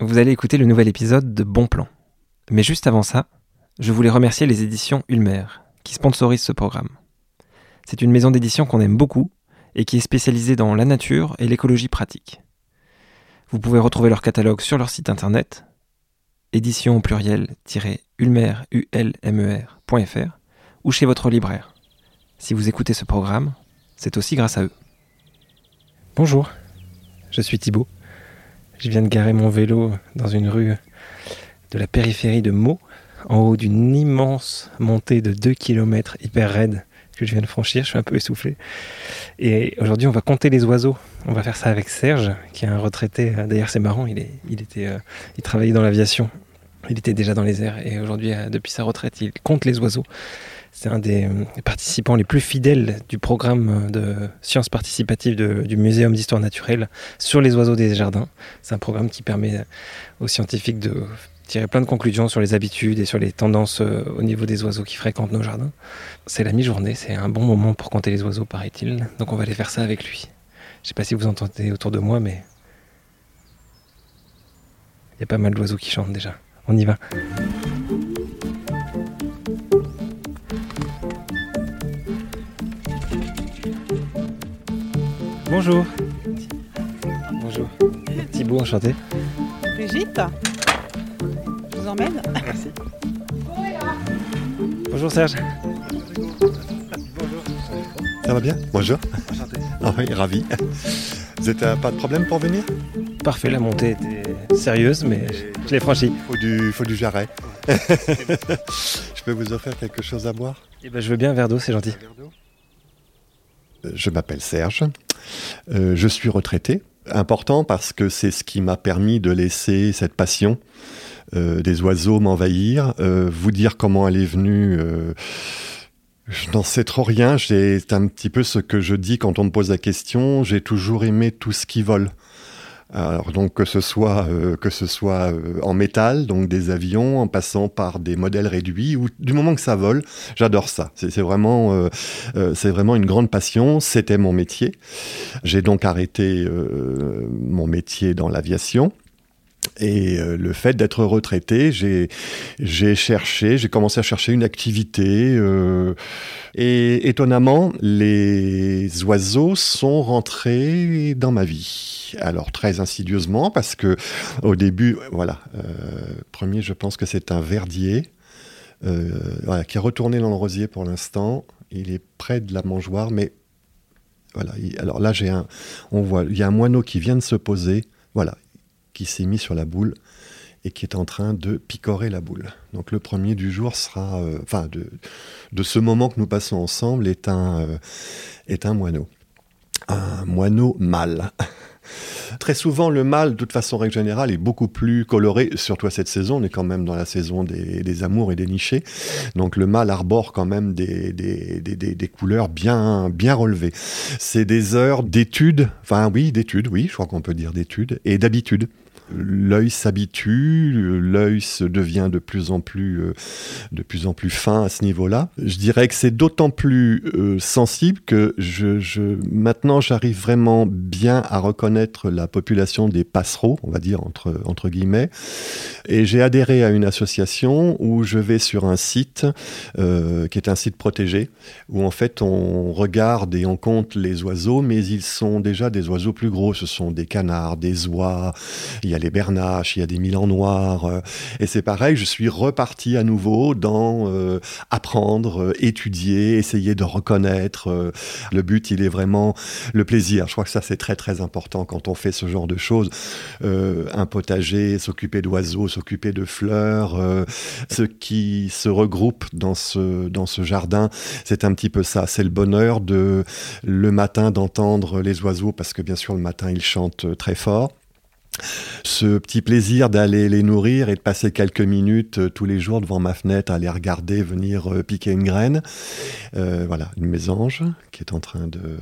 vous allez écouter le nouvel épisode de Bon Plan. Mais juste avant ça, je voulais remercier les éditions Ulmer, qui sponsorisent ce programme. C'est une maison d'édition qu'on aime beaucoup et qui est spécialisée dans la nature et l'écologie pratique. Vous pouvez retrouver leur catalogue sur leur site internet, édition au pluriel-ulmer.fr ou chez votre libraire. Si vous écoutez ce programme, c'est aussi grâce à eux. Bonjour, je suis Thibaut. Je viens de garer mon vélo dans une rue de la périphérie de Meaux, en haut d'une immense montée de 2 km hyper raide que je viens de franchir. Je suis un peu essoufflé. Et aujourd'hui, on va compter les oiseaux. On va faire ça avec Serge, qui est un retraité. D'ailleurs, c'est marrant, il, était, euh, il travaillait dans l'aviation. Il était déjà dans les airs et aujourd'hui, euh, depuis sa retraite, il compte les oiseaux. C'est un des euh, participants les plus fidèles du programme de sciences participatives du Muséum d'histoire naturelle sur les oiseaux des jardins. C'est un programme qui permet aux scientifiques de tirer plein de conclusions sur les habitudes et sur les tendances euh, au niveau des oiseaux qui fréquentent nos jardins. C'est la mi-journée, c'est un bon moment pour compter les oiseaux, paraît-il. Donc on va aller faire ça avec lui. Je sais pas si vous entendez autour de moi, mais il y a pas mal d'oiseaux qui chantent déjà. On y va. Bonjour. Bonjour. Thibaut, enchanté. Brigitte, je vous emmène. Merci. Bonjour Serge. Ça va bien? Bonjour. Enchanté. Oui, ravi. Vous n'avez pas de problème pour venir? Parfait, la montée était sérieuse, mais je l'ai franchie. faut du, faut du jarret. je peux vous offrir quelque chose à boire? Eh ben, je veux bien un verre d'eau, c'est gentil. Euh, Je m'appelle Serge. Euh, je suis retraité. Important parce que c'est ce qui m'a permis de laisser cette passion euh, des oiseaux m'envahir. Euh, vous dire comment elle est venue, je n'en sais trop rien. C'est un petit peu ce que je dis quand on me pose la question. J'ai toujours aimé tout ce qui vole. Alors donc que ce soit euh, que ce soit euh, en métal, donc des avions, en passant par des modèles réduits, ou du moment que ça vole, j'adore ça. C'est vraiment euh, euh, c'est vraiment une grande passion. C'était mon métier. J'ai donc arrêté euh, mon métier dans l'aviation. Et euh, le fait d'être retraité, j'ai cherché, j'ai commencé à chercher une activité. euh, et étonnamment, les oiseaux sont rentrés dans ma vie. Alors très insidieusement, parce que au début, voilà, euh, premier, je pense que c'est un verdier qui est retourné dans le rosier pour l'instant. Il est près de la mangeoire, mais voilà. il- alors là, j'ai un, on voit, il y a un moineau qui vient de se poser, voilà, qui s'est mis sur la boule et qui est en train de picorer la boule. Donc le premier du jour sera, euh, enfin de, ce moment que nous passons ensemble est un, euh, est un moineau. Un moineau mâle. Très souvent, le mâle, de toute façon, règle générale, est beaucoup plus coloré, surtout à cette saison. On est quand même dans la saison des, amours et des nichés. Donc, le mâle arbore quand même des, des- des couleurs bien, bien relevées. C'est des heures d'études, enfin, oui, d'études, oui, je crois qu'on peut dire d'études, et d'habitude. L'œil s'habitue, l'œil se devient de plus en plus, euh, de plus en plus fin à ce niveau-là. Je dirais que c'est d'autant plus euh, sensible que je, maintenant j'arrive vraiment bien à reconnaître la population des passereaux, on va dire entre entre guillemets. Et j'ai adhéré à une association où je vais sur un site euh, qui est un site protégé, où en fait on regarde et on compte les oiseaux, mais ils sont déjà des oiseaux plus gros. Ce sont des canards, des oies, il y a les bernaches, il y a des milans noirs. euh, et c'est pareil, je suis reparti à nouveau dans euh, apprendre, euh, étudier, essayer de reconnaître. le but, il est vraiment le plaisir. Je crois que ça, c'est très très important quand on fait ce genre de choses. Un potager, s'occuper d'oiseaux, s'occuper de fleurs, ce qui se regroupe dans ce, dans ce jardin, c'est un petit peu ça. C'est le bonheur de le matin d'entendre les oiseaux, parce que bien sûr le matin ils chantent très fort. Ce petit plaisir d'aller les nourrir et de passer quelques minutes euh, tous les jours devant ma fenêtre à les regarder venir euh, piquer une graine. Euh, voilà, une mésange qui est en train de...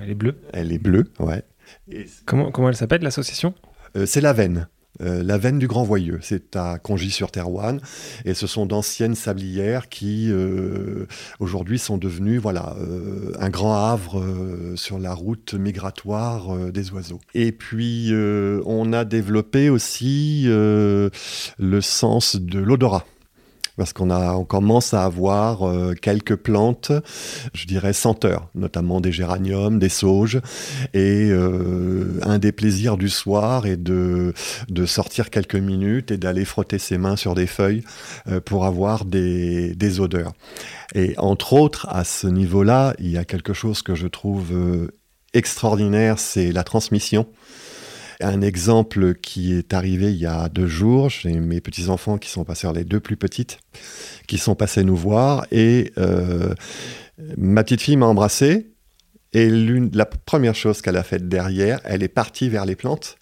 Elle est bleue. Elle est bleue, ouais. Et Comment, comment elle s'appelle l'association? C'est la veine. Euh, la veine du Grand Voyeux. C'est à Congy-sur-Terroine et ce sont d'anciennes sablières qui euh, aujourd'hui sont devenues voilà euh, un grand havre sur la route migratoire des oiseaux. Et puis on a développé aussi le sens de l'odorat parce qu'on commence à avoir euh, quelques plantes, je dirais senteurs, notamment des géraniums, des sauges. Et euh, un des plaisirs du soir est de, de sortir quelques minutes et d'aller frotter ses mains sur des feuilles euh, pour avoir des, des odeurs. Et entre autres, à ce niveau-là, il y a quelque chose que je trouve extraordinaire, c'est la transmission. Un exemple qui est arrivé il y a deux jours, j'ai mes petits-enfants qui sont passés, les deux plus petites, qui sont passés nous voir, et euh, ma petite fille m'a embrassé, et la première chose qu'elle a faite derrière, elle est partie vers les plantes,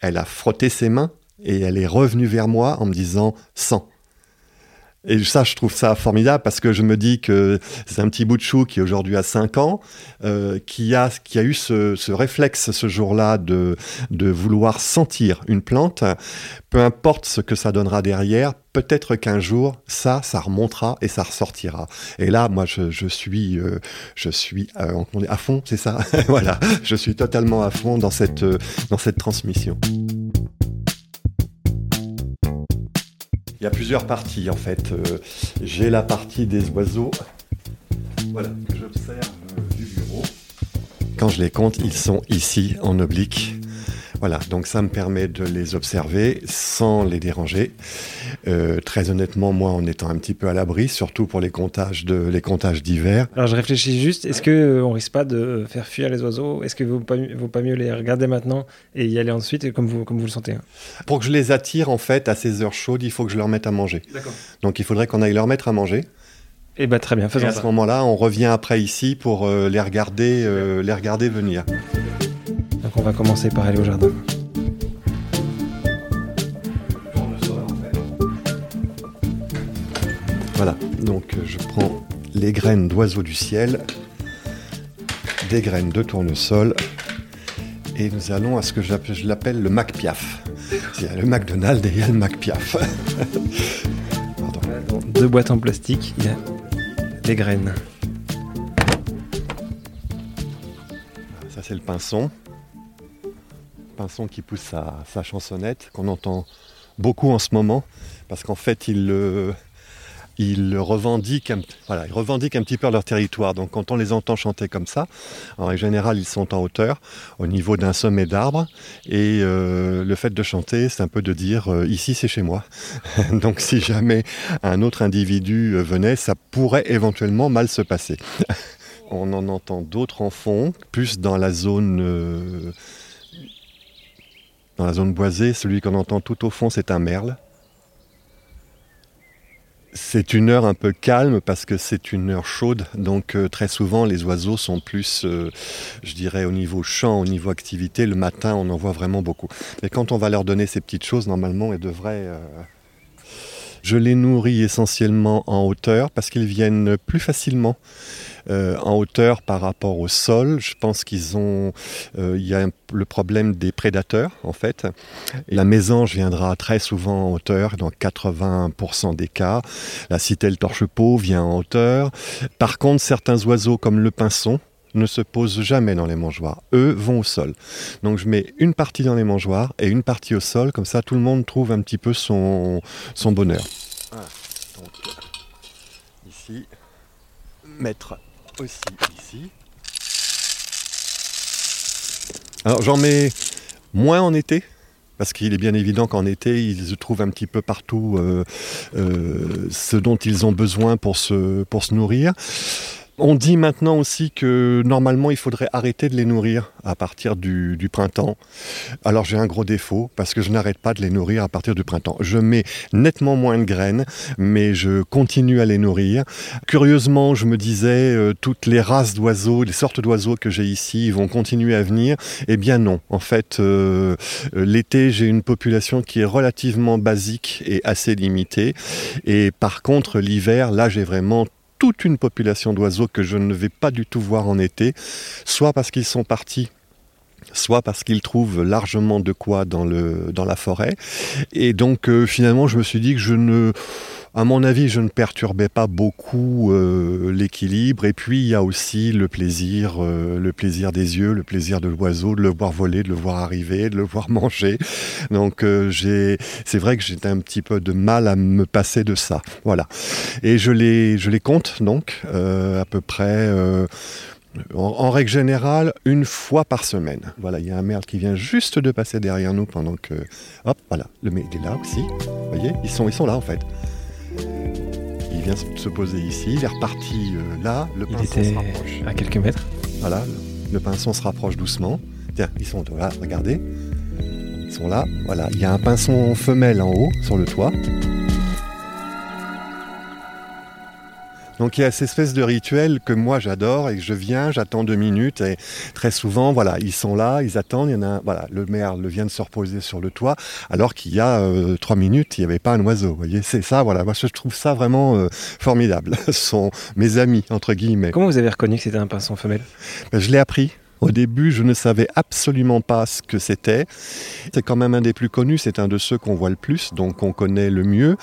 elle a frotté ses mains, et elle est revenue vers moi en me disant « sang ». Et ça, je trouve ça formidable parce que je me dis que c'est un petit bout de chou qui aujourd'hui a 5 ans, euh, qui, a, qui a eu ce, réflexe ce jour-là de, de vouloir sentir une plante. Peu importe ce que ça donnera derrière, peut-être qu'un jour, ça, ça remontera et ça ressortira. Et là, moi, je, suis, je suis euh, euh, à fond, c'est ça? Voilà, je suis totalement à fond dans cette, dans cette transmission. Il y a plusieurs parties en fait. Euh, j'ai la partie des oiseaux. Que j'observe euh, du bureau. Quand je les compte, ils sont ici en oblique. Voilà, donc ça me permet de les observer sans les déranger. Euh, très honnêtement, moi, en étant un petit peu à l'abri, surtout pour les comptages de les comptages d'hiver. Alors je réfléchis juste, est-ce qu'on euh, risque pas de faire fuir les oiseaux? Est-ce qu'il ne vaut pas, vaut pas mieux les regarder maintenant et y aller ensuite, comme vous, comme vous le sentez hein? Pour que je les attire, en fait, à ces heures chaudes, il faut que je leur mette à manger. Donc il faudrait qu'on aille leur mettre à manger. Et eh bien très bien, faisons et à ce moment-là, on revient après ici pour euh, les, regarder, les regarder venir. Donc on va commencer par aller au jardin. Donc euh, je prends les graines d'oiseaux du ciel, des graines de tournesol, et nous allons à ce que je l'appelle le MacPiaf. Il y a le McDonald's et il y a le MacPiaf. Dans deux boîtes en plastique, il y a des graines. Ça c'est le pinson. Pinson qui pousse sa, chansonnette, qu'on entend beaucoup en ce moment, parce qu'en fait, ils, ils revendiquent, un, voilà, ils revendiquent un petit peu leur territoire. Donc quand on les entend chanter comme ça, en général, ils sont en hauteur, au niveau d'un sommet d'arbre. Et euh, le fait de chanter, c'est un peu de dire euh, ici, c'est chez moi. Donc si jamais un autre individu euh, venait, ça pourrait éventuellement mal se passer. on en entend d'autres en fond, plus dans la zone dans la zone boisée, celui qu'on entend tout au fond, c'est un merle. C'est une heure un peu calme parce que c'est une heure chaude, donc euh, très souvent les oiseaux sont plus, euh, je dirais, au niveau chant, au niveau activité. Le matin, on en voit vraiment beaucoup. Mais quand on va leur donner ces petites choses, normalement, elles devraient... Je les nourris essentiellement en hauteur parce qu'ils viennent plus facilement. Euh, en hauteur par rapport au sol. Je pense qu'ils ont, euh, il y a le problème des prédateurs en fait. la mésange viendra très souvent en hauteur, dans 80% des cas. La citelle torche-peau vient en hauteur. Par contre, certains oiseaux comme le pinson, ne se posent jamais dans les mangeoires. Eux vont au sol. Donc je mets une partie dans les mangeoires et une partie au sol, comme ça tout le monde trouve un petit peu son bonheur. Donc, ici, mettre aussi ici. Alors j'en mets moins en été, parce qu'il est bien évident qu'en été, ils trouvent un petit peu partout euh, euh, ce dont ils ont besoin pour se, pour se nourrir. On dit maintenant aussi que normalement il faudrait arrêter de les nourrir à partir du, printemps. Alors j'ai un gros défaut parce que je n'arrête pas de les nourrir à partir du printemps. Je mets nettement moins de graines, mais je continue à les nourrir. Curieusement, je me disais euh, toutes les races d'oiseaux, les sortes d'oiseaux que j'ai ici vont continuer à venir. Eh bien non. En fait, euh, euh, l'été j'ai une population qui est relativement basique et assez limitée. Et par contre l'hiver, là j'ai vraiment toute une population d'oiseaux que je ne vais pas du tout voir en été, soit parce qu'ils sont partis soit parce qu'ils trouvent largement de quoi dans, la forêt. Et donc euh, finalement, je me suis dit que je ne à mon avis, je ne perturbais pas beaucoup euh, l'équilibre. Et puis, il y a aussi le plaisir, euh, le plaisir des yeux, le plaisir de l'oiseau, de le voir voler, de le voir arriver, de le voir manger. Donc, euh, c'est vrai que j'étais un petit peu de mal à me passer de ça. Voilà. Et je les, je les compte donc à peu près. En, règle générale, une fois par semaine. Voilà, il y a un merle qui vient juste de passer derrière nous pendant que. Hop, voilà, le il est là aussi. Vous voyez, ils sont, ils sont là en fait vient se poser ici, il est reparti euh, là, le pinson se rapproche. À quelques mètres. Voilà, le, pinson se rapproche doucement. Tiens, ils sont là, regardez. Ils sont là, voilà. Il y a un pinson femelle en haut, sur le toit. Donc il y a cette espèce de rituel que moi j'adore et que je viens, j'attends deux minutes et très souvent, voilà, ils sont là, ils attendent. Il y en a, voilà, le merle vient de se reposer sur le toit, alors qu'il y a euh, trois minutes, il n'y avait pas un oiseau. Vous voyez, c'est ça, voilà. Moi je trouve ça vraiment euh, formidable. Ce sont mes amis entre guillemets. Comment vous avez reconnu que c'était un pinson femelle? Ben, Je l'ai appris. Au début, je ne savais absolument pas ce que c'était. C'est quand même un des plus connus, c'est un de ceux qu'on voit le plus, donc on connaît le mieux.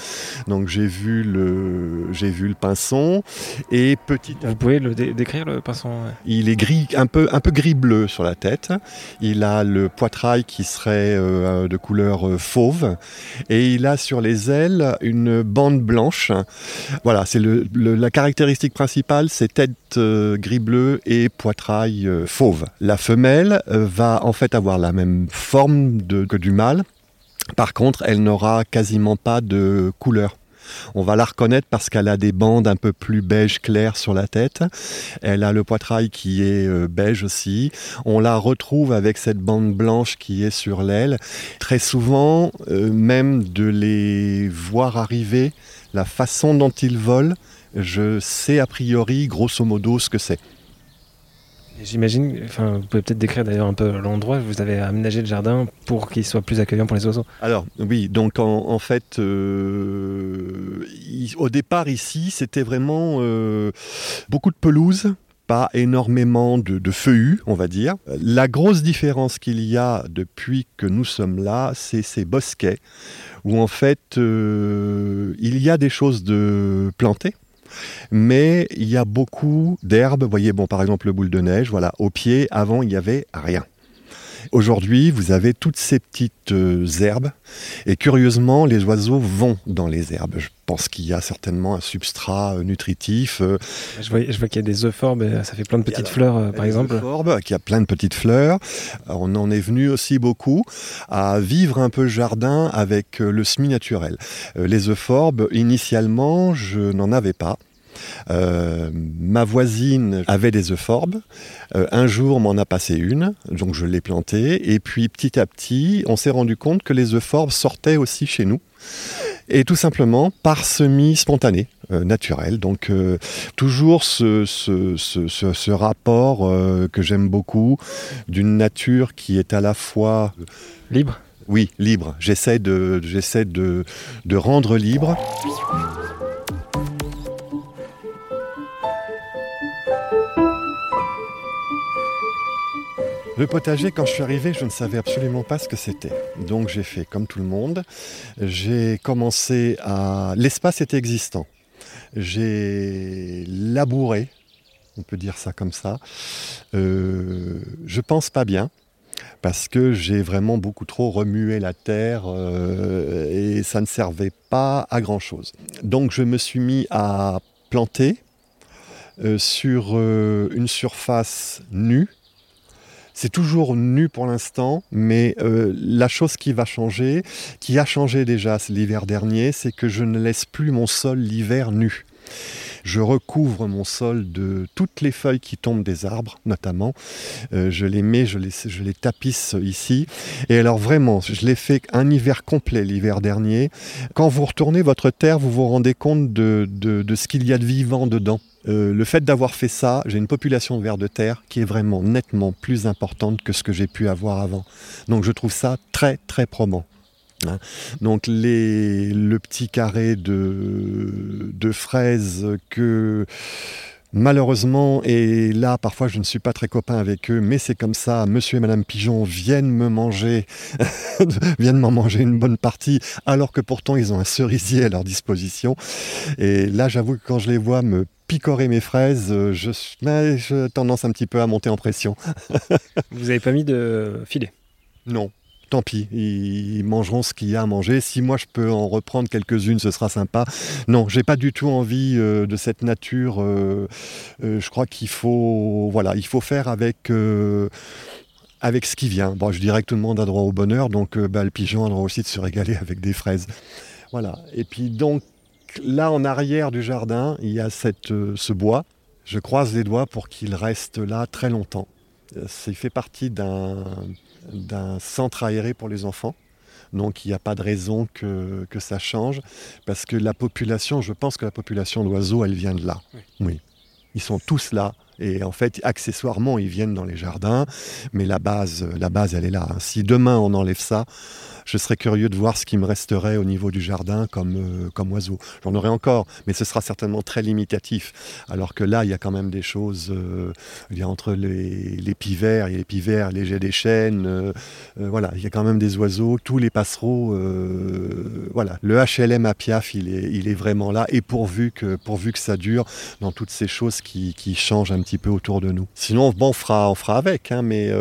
Donc j'ai vu le, j'ai vu le pinson et petit. Vous pouvez le décrire le pinson Il est gris, un peu, un peu gris bleu sur la tête. Il a le poitrail qui serait euh, de couleur euh, fauve et il a sur les ailes une bande blanche. Voilà, c'est le, la caractéristique principale, c'est tête euh, gris bleu et poitrail fauve. La femelle euh, va en fait avoir la même forme que du mâle. Par contre, elle n'aura quasiment pas de couleur. On va la reconnaître parce qu'elle a des bandes un peu plus beige clair sur la tête. Elle a le poitrail qui est euh, beige aussi. On la retrouve avec cette bande blanche qui est sur l'aile. Très souvent, euh, même de les voir arriver, la façon dont ils volent, je sais a priori grosso modo ce que c'est. J'imagine, enfin, vous pouvez peut-être décrire d'ailleurs un peu l'endroit, vous avez aménagé le jardin pour qu'il soit plus accueillant pour les oiseaux. Alors oui, donc en, fait, euh, au départ ici, c'était vraiment euh, beaucoup de pelouse, pas énormément de, feuillus, on va dire. La grosse différence qu'il y a depuis que nous sommes là, c'est ces bosquets, où en fait, euh, il y a des choses de plantées, mais il y a beaucoup d'herbes. Vous voyez, bon, par exemple, le boule de neige, voilà, au pied, avant, il n'y avait rien. Aujourd'hui, vous avez toutes ces petites euh, herbes et curieusement, les oiseaux vont dans les herbes. Je pense qu'il y a certainement un substrat euh, nutritif. Euh. Je vois, je vois qu'il y a des euphorbes, ça fait plein de petites fleurs, par exemple. Euphorbes, qu'il y a plein de petites fleurs. on en est venu aussi beaucoup à vivre un peu le jardin avec le semi naturel. les euphorbes, initialement, je n'en avais pas. Euh, ma voisine avait des euphorbes. Euh, un jour, m'en a passé une, donc je l'ai plantée. Et puis petit à petit, on s'est rendu compte que les euphorbes sortaient aussi chez nous. Et tout simplement par semis spontané, euh, naturel. Donc toujours ce, ce, rapport que j'aime beaucoup d'une nature qui est à la fois libre? Oui, libre. J'essaie de, j'essaie de, de rendre libre. Le potager, quand je suis arrivé, je ne savais absolument pas ce que c'était. Donc j'ai fait comme tout le monde. J'ai commencé à... L'espace était existant. J'ai labouré, on peut dire ça comme ça. Euh, je pense pas bien parce que j'ai vraiment beaucoup trop remué la terre euh, et ça ne servait pas à grand chose. Donc je me suis mis à planter euh, sur une surface nue c'est toujours nu pour l'instant, mais euh, la chose qui va changer, qui a changé déjà l'hiver dernier, c'est que je ne laisse plus mon sol l'hiver nu. Je recouvre mon sol de toutes les feuilles qui tombent des arbres, notamment. Euh, je les mets, je les, je les tapisse ici. Et alors vraiment, je l'ai fait un hiver complet l'hiver dernier. Quand vous retournez votre terre, vous vous rendez compte de, de ce qu'il y a de vivant dedans. Euh, le fait d'avoir fait ça, j'ai une population de vers de terre qui est vraiment nettement plus importante que ce que j'ai pu avoir avant. Donc je trouve ça très très probant. Hein. Donc le petit carré de, fraises que Malheureusement, et là parfois je ne suis pas très copain avec eux, mais c'est comme ça, monsieur et madame Pigeon viennent me manger, viennent m'en manger une bonne partie, alors que pourtant ils ont un cerisier à leur disposition. Et là j'avoue que quand je les vois me picorer mes fraises, euh, je, j'ai tendance un petit peu à monter en pression. Vous n'avez pas mis de filet? Non, tant pis, ils mangeront ce qu'il y a à manger. Si moi je peux en reprendre quelques-unes, ce sera sympa. Non, j'ai pas du tout envie euh, de cette nature. Euh, euh, je crois qu'il faut, voilà, il faut faire avec. avec ce qui vient. Bon, je dirais que tout le monde a droit au bonheur, donc bah, le pigeon a droit aussi de se régaler avec des fraises. Voilà. Et puis donc là en arrière du jardin, il y a cette, ce bois. Je croise les doigts pour qu'il reste là très longtemps. Il fait partie d'un d'un centre aéré pour les enfants. Donc il n'y a pas de raison que, que, ça change, parce que la population, je pense que la population d'oiseaux, elle vient de là. Oui. Ils sont tous là. Et en fait, accessoirement, ils viennent dans les jardins, mais la base, la base, elle est là. Si demain on enlève ça, je serais curieux de voir ce qui me resterait au niveau du jardin comme, euh, comme oiseau. J'en aurai encore, mais ce sera certainement très limitatif. Alors que là, il y a quand même des choses. Euh, il y a entre les, les pivers, a les pivers, les jets des chênes. Euh, voilà, il y a quand même des oiseaux, tous les passereaux. Voilà, le HLM à Piaf, il est, vraiment là. Et pourvu que, pourvu que ça dure dans toutes ces choses qui, changent un petit peu autour de nous. Sinon, bon, on fera, on fera avec, hein, mais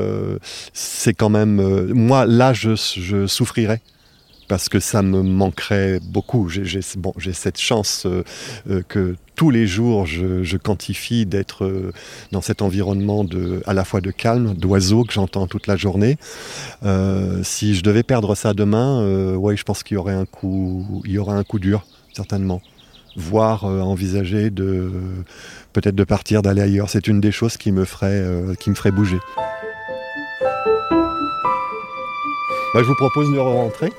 c'est quand même. moi, là, je, je souffre parce que ça me manquerait beaucoup. J'ai cette chance euh, euh, que tous les jours je, quantifie d'être euh, dans cet environnement à la fois de calme, d'oiseaux que j'entends toute la journée. si je devais perdre ça demain, je pense qu'il y aurait un coup, il y aura un coup dur, certainement. Voire envisager de peut-être de partir, d'aller ailleurs. C'est une des choses qui me ferait, qui me ferait bouger. Bah, je vous propose de rentrer.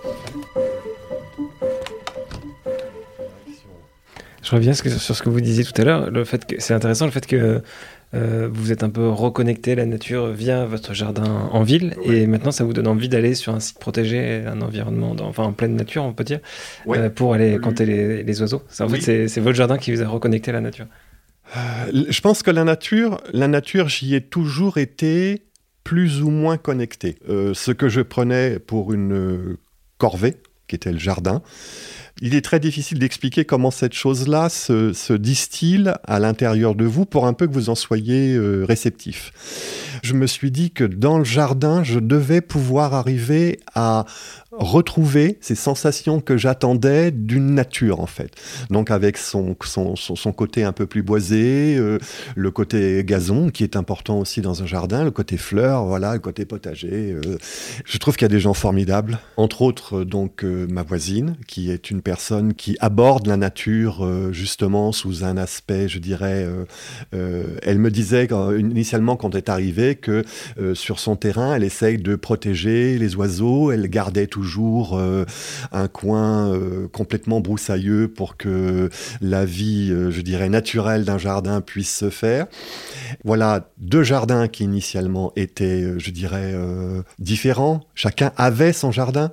Je reviens sur ce que vous disiez tout à l'heure. Le fait que c'est intéressant le fait que euh, vous êtes un peu reconnecté à la nature via votre jardin en ville et maintenant ça vous donne envie d'aller sur un site protégé, un environnement, enfin en pleine nature on peut dire, euh, pour aller compter les, oiseaux. En fait c'est votre jardin qui vous a reconnecté à la nature. Euh, je pense que la nature, la nature j'y ai toujours été plus ou moins connecté. Euh, ce que je prenais pour une corvée, qui était le jardin, il est très difficile d'expliquer comment cette chose-là se, distille à l'intérieur de vous pour un peu que vous en soyez euh, réceptif. Je me suis dit que dans le jardin, je devais pouvoir arriver à retrouver ces sensations que j'attendais d'une nature en fait. Donc avec son, son, son, côté un peu plus boisé, euh, le côté gazon qui est important aussi dans un jardin, le côté fleurs, voilà, le côté potager. Euh. Je trouve qu'il y a des gens formidables, entre autres donc euh, ma voisine qui est une personne qui aborde la nature justement sous un aspect, je dirais, elle me disait initialement quand elle est que sur son terrain, elle essaye de protéger les oiseaux, elle gardait toujours euh, un coin euh, complètement broussailleux pour que la vie, euh, je dirais, naturelle d'un jardin puisse se faire. Voilà deux jardins qui initialement étaient, je dirais, différents. Chacun avait son jardin.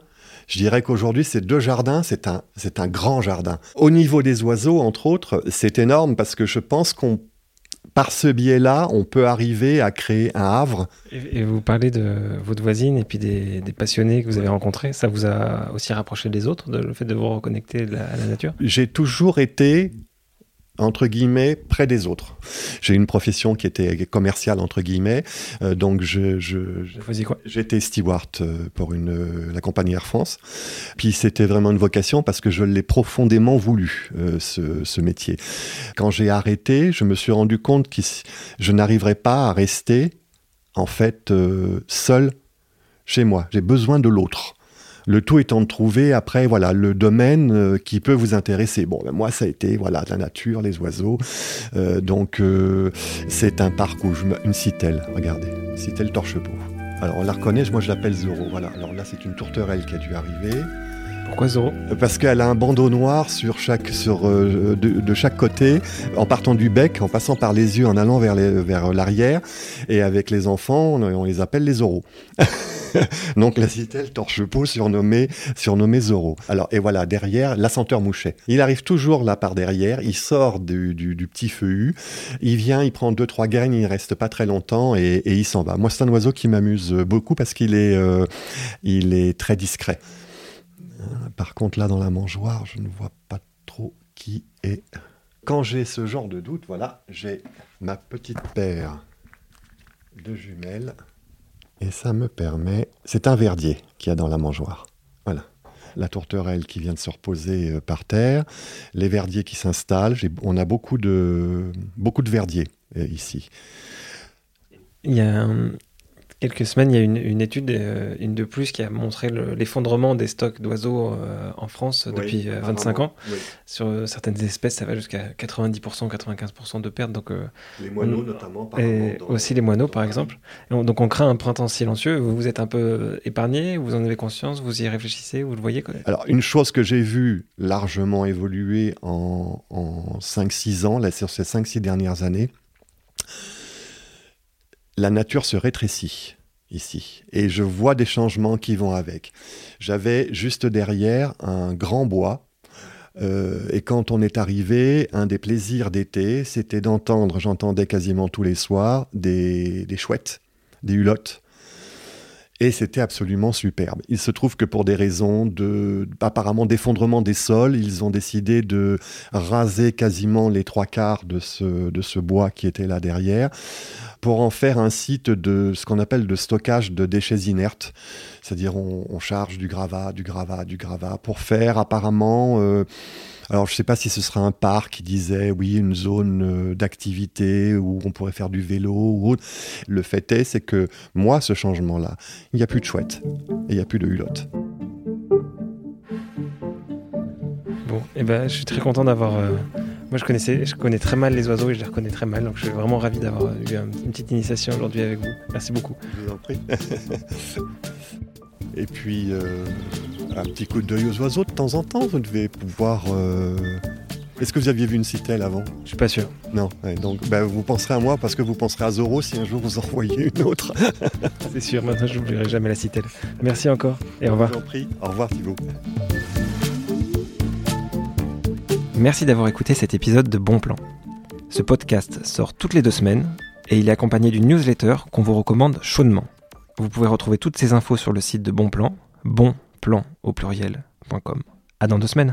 Je dirais qu'aujourd'hui, ces deux jardins, c'est un, c'est un grand jardin. Au niveau des oiseaux, entre autres, c'est énorme parce que je pense qu'on par ce biais-là, on peut arriver à créer un havre. Et, vous parlez de votre voisine et puis des, passionnés que vous avez rencontrés. Ça vous a aussi rapproché des autres, le fait de vous reconnecter à la nature? J'ai toujours été entre guillemets, près des autres. J'ai une profession qui était commerciale, entre guillemets, euh, donc je, j'étais steward euh, pour une, euh, la compagnie Air France. Puis c'était vraiment une vocation parce que je l'ai profondément voulu, ce, ce, métier. Quand j'ai arrêté, je me suis rendu compte que je n'arriverais pas à rester, en fait, seul chez moi. J'ai besoin de l'autre. Le tout étant de trouver après voilà le domaine euh, qui peut vous intéresser. Bon, ben, moi ça a été voilà la nature, les oiseaux. Euh, donc euh, c'est un parc où je me... une citelle, regardez, citelle torche-peau. Alors on la reconnaît, moi je l'appelle Zoro. Voilà. Alors là c'est une tourterelle qui a dû arriver. Pourquoi Zorro Parce qu'elle a un bandeau noir sur chaque, sur, euh, de, de, chaque côté, en partant du bec, en passant par les yeux, en allant vers, les, vers l'arrière. Et avec les enfants, on, les appelle les Zorros. Donc la citelle torche-peau surnommée, surnommée Zorro. Alors, et voilà, derrière, l'assenteur mouchet. Il arrive toujours là par derrière, il sort du, du, du petit feuillu, il vient, il prend deux, trois graines, il reste pas très longtemps et, et il s'en va. Moi, c'est un oiseau qui m'amuse beaucoup parce qu'il est, euh, il est très discret. Par contre, là, dans la mangeoire, je ne vois pas trop qui est. Quand j'ai ce genre de doute, voilà, j'ai ma petite paire de jumelles. Et ça me permet. C'est un verdier qu'il y a dans la mangeoire. Voilà. La tourterelle qui vient de se reposer euh, par terre, les verdiers qui s'installent. On a beaucoup de, beaucoup verdiers euh, ici. Quelques semaines, il y a une, une étude, euh, une de plus, qui a montré l'effondrement des stocks d'oiseaux euh, en France Oui, depuis euh, 25 apparemment, ans. oui. Sur euh, certaines espèces, ça va jusqu'à 90%, 95% de pertes. Donc, euh, Les moineaux, Mm. notamment. et apparemment, dans- aussi les moineaux, par exemple. Et on- donc on craint un printemps silencieux. Vous, vous êtes un peu épargné, vous en avez conscience, vous y réfléchissez, vous le voyez quoi Alors, une chose que j'ai vue largement évoluer en, en 5-6 ans, là, sur ces 5-6 dernières années, la nature se rétrécit ici. Et je vois des changements qui vont avec. J'avais juste derrière un grand bois. euh, et quand on est arrivé, un des plaisirs d'été, c'était d'entendre, j'entendais quasiment tous les soirs, des, des chouettes, des hulottes. Et c'était absolument superbe. Il se trouve que pour des raisons de, apparemment d'effondrement des sols, ils ont décidé de raser quasiment les trois quarts de ce, de ce bois qui était là derrière pour en faire un site de ce qu'on appelle de stockage de déchets inertes. C'est-à-dire on, charge du gravat, du gravat, du gravat pour faire apparemment... euh, alors, je ne sais pas si ce sera un parc qui disait, oui, une zone euh, d'activité où on pourrait faire du vélo ou autre. Le fait est, c'est que moi, ce changement-là, il n'y a plus de chouettes et il n'y a plus de hulottes. Bon, et ben, je suis très content d'avoir. euh, Moi, je connaissais, je connais très mal les oiseaux et je les reconnais très mal, donc je suis vraiment ravi d'avoir eu un- une petite initiation aujourd'hui avec vous. Merci beaucoup. Je vous en prie. et puis, euh, un petit coup d'œil aux oiseaux de temps en temps, vous devez pouvoir... euh, Est-ce que vous aviez vu une citelle avant? Je suis pas sûr. Non. Ouais, donc, bah, vous penserez à moi parce que vous penserez à Zoro si un jour vous en voyez une autre. C'est sûr. Maintenant, je n'oublierai jamais la citelle. Merci encore et au revoir. Je vous en prie. Au revoir Thibault. Merci d'avoir écouté cet épisode de Bon Plan. Ce podcast sort toutes les deux semaines et il est accompagné d'une newsletter qu'on vous recommande chaudement. Vous pouvez retrouver toutes ces infos sur le site de Bon Plan, bonplan au pluriel.com. À dans deux semaines.